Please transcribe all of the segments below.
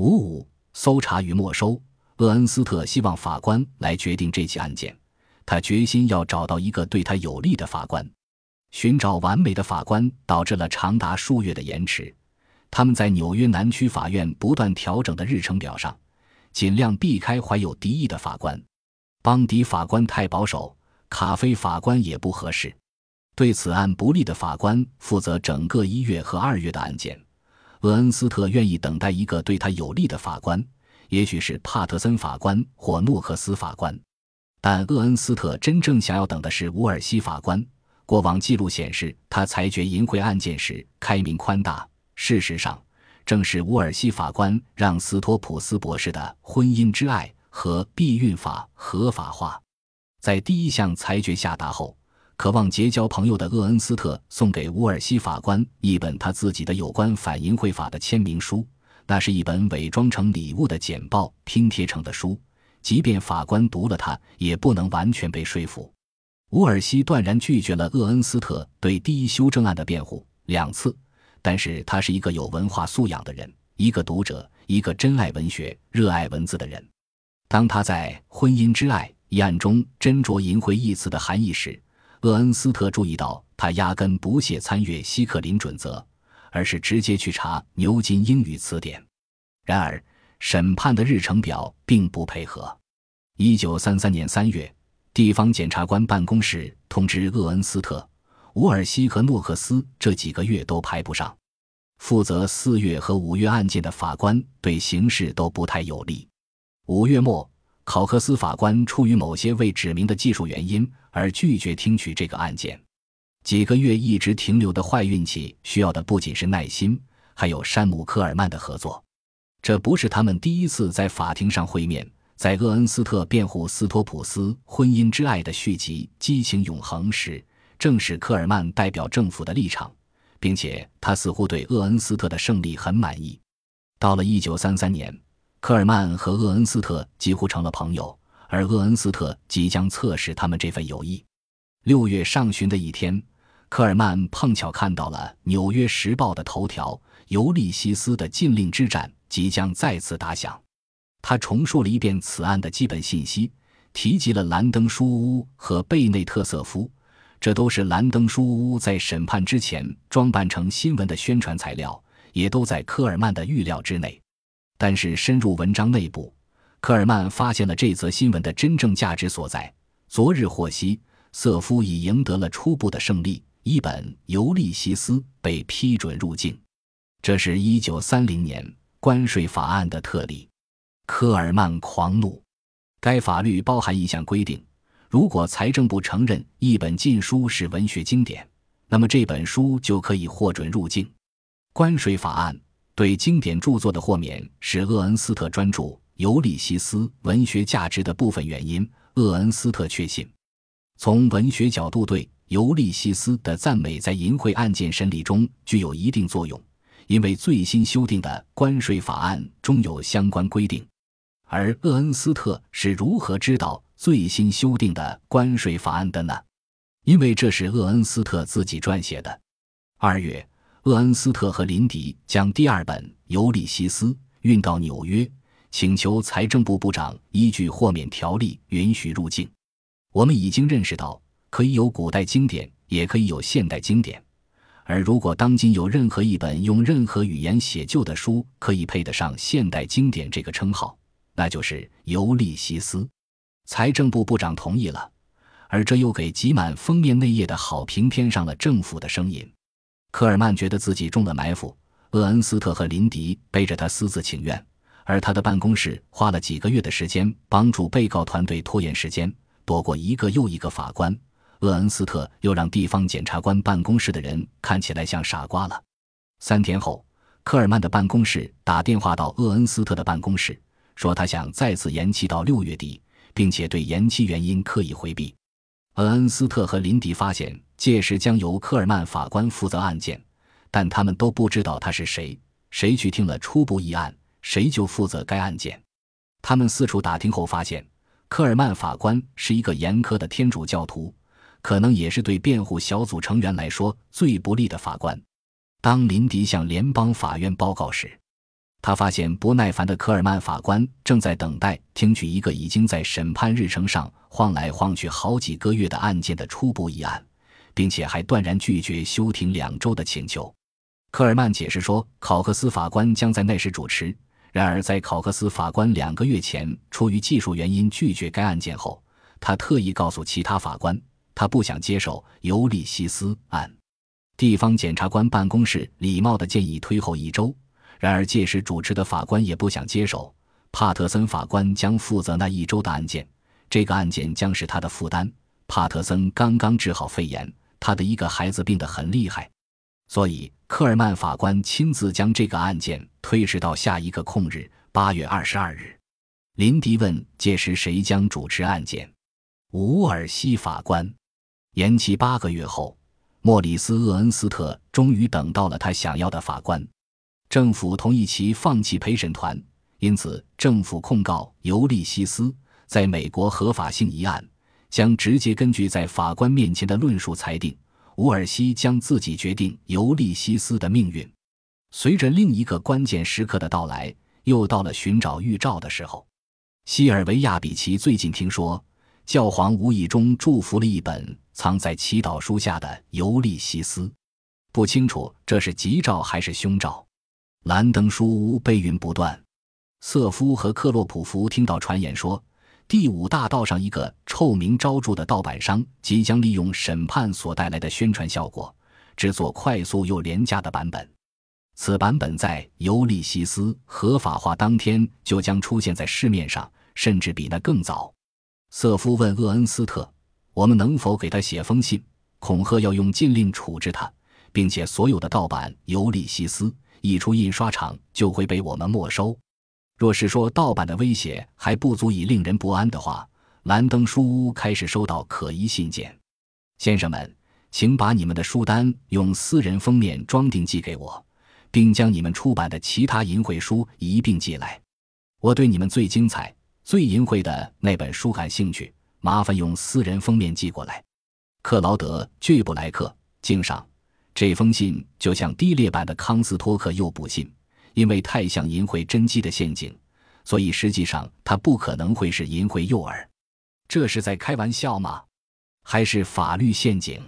五五搜查与没收，厄恩斯特希望法官来决定这起案件。他决心要找到一个对他有利的法官。寻找完美的法官导致了长达数月的延迟。他们在纽约南区法院不断调整的日程表上，尽量避开怀有敌意的法官。邦迪法官太保守，卡菲法官也不合适。对此案不利的法官负责整个一月和二月的案件。厄恩斯特愿意等待一个对他有利的法官，也许是帕特森法官或诺克斯法官。但厄恩斯特真正想要等的是乌尔西法官。过往记录显示，他裁决淫秽案件时开明宽大。事实上，正是乌尔西法官让斯托普斯博士的婚姻之爱和避孕法合法化。在第一项裁决下达后，渴望结交朋友的厄恩斯特送给乌尔西法官一本他自己的有关反淫秽法的签名书。那是一本伪装成礼物的简报拼贴成的书，即便法官读了它，也不能完全被说服。乌尔西断然拒绝了厄恩斯特对第一修正案的辩护两次，但是他是一个有文化素养的人，一个读者，一个真爱文学、热爱文字的人。当他在《婚姻之爱》一案中斟酌“淫秽”一词的含义时，厄恩斯特注意到他压根不屑参阅希克林准则，而是直接去查牛津英语词典。然而，审判的日程表并不配合。一九三三年三月。地方检察官办公室通知厄恩斯特、伍尔西和诺克斯，这几个月都排不上。负责四月和五月案件的法官对形势都不太有利。五月末，考克斯法官出于某些未指明的技术原因而拒绝听取这个案件。几个月一直停留的坏运气，需要的不仅是耐心，还有山姆·科尔曼的合作。这不是他们第一次在法庭上会面。在厄恩斯特辩护斯托普斯婚姻之爱的续集《激情永恒》时，正是科尔曼代表政府的立场，并且他似乎对厄恩斯特的胜利很满意。到了1933年，科尔曼和厄恩斯特几乎成了朋友，而厄恩斯特即将测试他们这份友谊。六月上旬的一天，科尔曼碰巧看到了《纽约时报》的头条：尤利西斯的禁令之战即将再次打响。他重述了一遍此案的基本信息，提及了兰登书屋和贝内特瑟夫，这都是兰登书屋在审判之前装扮成新闻的宣传材料，也都在科尔曼的预料之内。但是深入文章内部，科尔曼发现了这则新闻的真正价值所在。昨日获悉，瑟夫已赢得了初步的胜利，一本《尤利西斯》被批准入境，这是一九三零年关税法案的特例。科尔曼狂怒，该法律包含一项规定：如果财政部承认一本禁书是文学经典，那么这本书就可以获准入境。关税法案对经典著作的豁免是厄恩斯特专著《尤利西斯》文学价值的部分原因。厄恩斯特确信，从文学角度对《尤利西斯》的赞美在淫秽案件审理中具有一定作用，因为最新修订的关税法案中有相关规定。而厄恩斯特是如何知道最新修订的关税法案的呢？因为这是厄恩斯特自己撰写的。二月，厄恩斯特和林迪将第二本《尤利西斯》运到纽约，请求财政部部长依据豁免条例允许入境。我们已经认识到，可以有古代经典，也可以有现代经典。而如果当今有任何一本用任何语言写就的书，可以配得上现代经典这个称号。那就是《尤利西斯》，财政部部长同意了，而这又给挤满封面内页的好评添上了政府的声音。科尔曼觉得自己中了埋伏，厄恩斯特和林迪背着他私自请愿，而他的办公室花了几个月的时间帮助被告团队拖延时间，躲过一个又一个法官。厄恩斯特又让地方检察官办公室的人看起来像傻瓜了。三天后，科尔曼的办公室打电话到厄恩斯特的办公室。说他想再次延期到六月底，并且对延期原因刻意回避。厄恩斯特和林迪发现，届时将由科尔曼法官负责案件，但他们都不知道他是谁。谁去听了初步议案，谁就负责该案件。他们四处打听后发现，科尔曼法官是一个严苛的天主教徒，可能也是对辩护小组成员来说最不利的法官。当林迪向联邦法院报告时，他发现不耐烦的科尔曼法官正在等待听取一个已经在审判日程上晃来晃去好几个月的案件的初步议案，并且还断然拒绝休庭两周的请求。科尔曼解释说，考克斯法官将在那时主持。然而，在考克斯法官两个月前出于技术原因拒绝该案件后，他特意告诉其他法官，他不想接手尤利西斯案。地方检察官办公室礼貌地建议推后一周。然而，届时主持的法官也不想接手。帕特森法官将负责那一周的案件，这个案件将是他的负担。帕特森刚刚治好肺炎，他的一个孩子病得很厉害，所以科尔曼法官亲自将这个案件推迟到下一个空日，八月二十二日。林迪问：“届时谁将主持案件？”伍尔西法官。延期八个月后，莫里斯·厄恩斯特终于等到了他想要的法官。政府同意其放弃陪审团，因此政府控告尤利西斯在美国合法性一案，将直接根据在法官面前的论述裁定，伍尔西将自己决定尤利西斯的命运。随着另一个关键时刻的到来，又到了寻找预兆的时候。西尔维亚比奇最近听说，教皇无意中祝福了一本藏在祈祷书下的尤利西斯，不清楚这是吉兆还是凶兆。兰登书屋悲云不断，瑟夫和克洛普夫听到传言说，第五大道上一个臭名昭著的盗版商即将利用审判所带来的宣传效果，制作快速又廉价的版本。此版本在尤利西斯合法化当天就将出现在市面上，甚至比那更早。瑟夫问厄恩斯特：“我们能否给他写封信，恐吓要用禁令处置他，并且所有的盗版尤利西斯？”一出印刷厂就会被我们没收。若是说盗版的威胁还不足以令人不安的话，兰登书屋开始收到可疑信件。先生们，请把你们的书单用私人封面装订寄给我，并将你们出版的其他淫秽书一并寄来。我对你们最精彩、最淫秽的那本书感兴趣，麻烦用私人封面寄过来。克劳德·巨布莱克，敬上。这封信就像低劣版的康斯托克诱捕信，因为太像淫秽真迹的陷阱，所以实际上它不可能会是淫秽诱饵。这是在开玩笑吗？还是法律陷阱？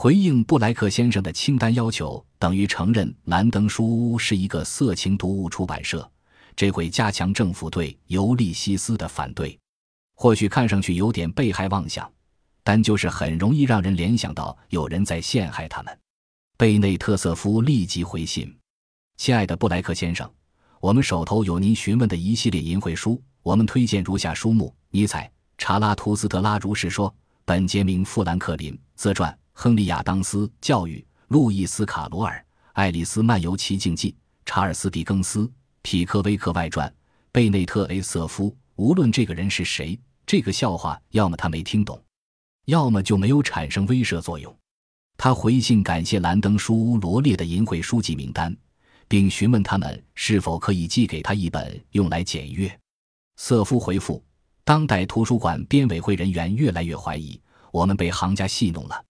回应布莱克先生的清单要求，等于承认兰登书屋是一个色情读物出版社。这会加强政府对尤利西斯的反对。或许看上去有点被害妄想，但就是很容易让人联想到有人在陷害他们。贝内特瑟夫立即回信：“亲爱的布莱克先生，我们手头有您询问的一系列淫秽书，我们推荐如下书目：尼采、查拉图斯特拉如是说、本杰明·富兰克林自传、亨利亚当斯教育、路易斯卡罗尔、爱丽丝漫游奇境记、查尔斯狄更斯、匹克威克外传、贝内特 ·A 瑟夫。无论这个人是谁，这个笑话要么他没听懂，要么就没有产生威慑作用。”他回信感谢兰登书屋罗列的淫秽书籍名单，并询问他们是否可以寄给他一本用来检阅。瑟夫回复：“当代图书馆编委会人员越来越怀疑我们被行家戏弄了。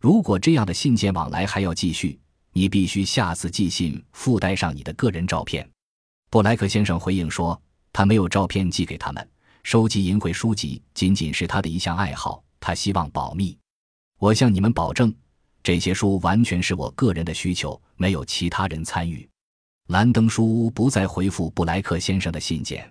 如果这样的信件往来还要继续，你必须下次寄信附带上你的个人照片。”布莱克先生回应说：“他没有照片寄给他们，收集淫秽书籍仅仅是他的一项爱好，他希望保密。我向你们保证。”这些书完全是我个人的需求，没有其他人参与。兰登书屋不再回复布莱克先生的信件。